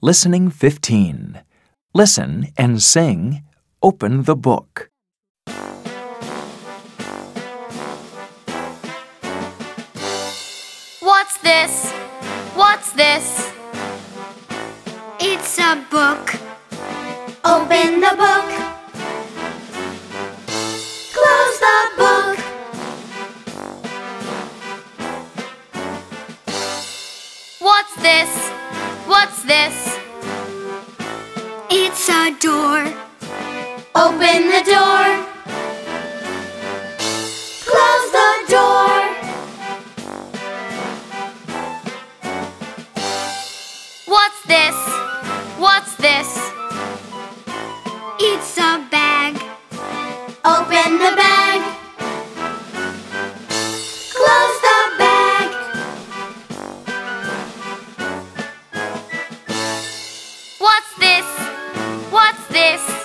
Listening 15. Listen and sing Open the Book. What's this? What's this? It's a book. Open the book. Close the book. What's this? This? It's a door. Open the door. Close the door. What's this? What's this? It's a bag. Open the bag. What's this? What's this?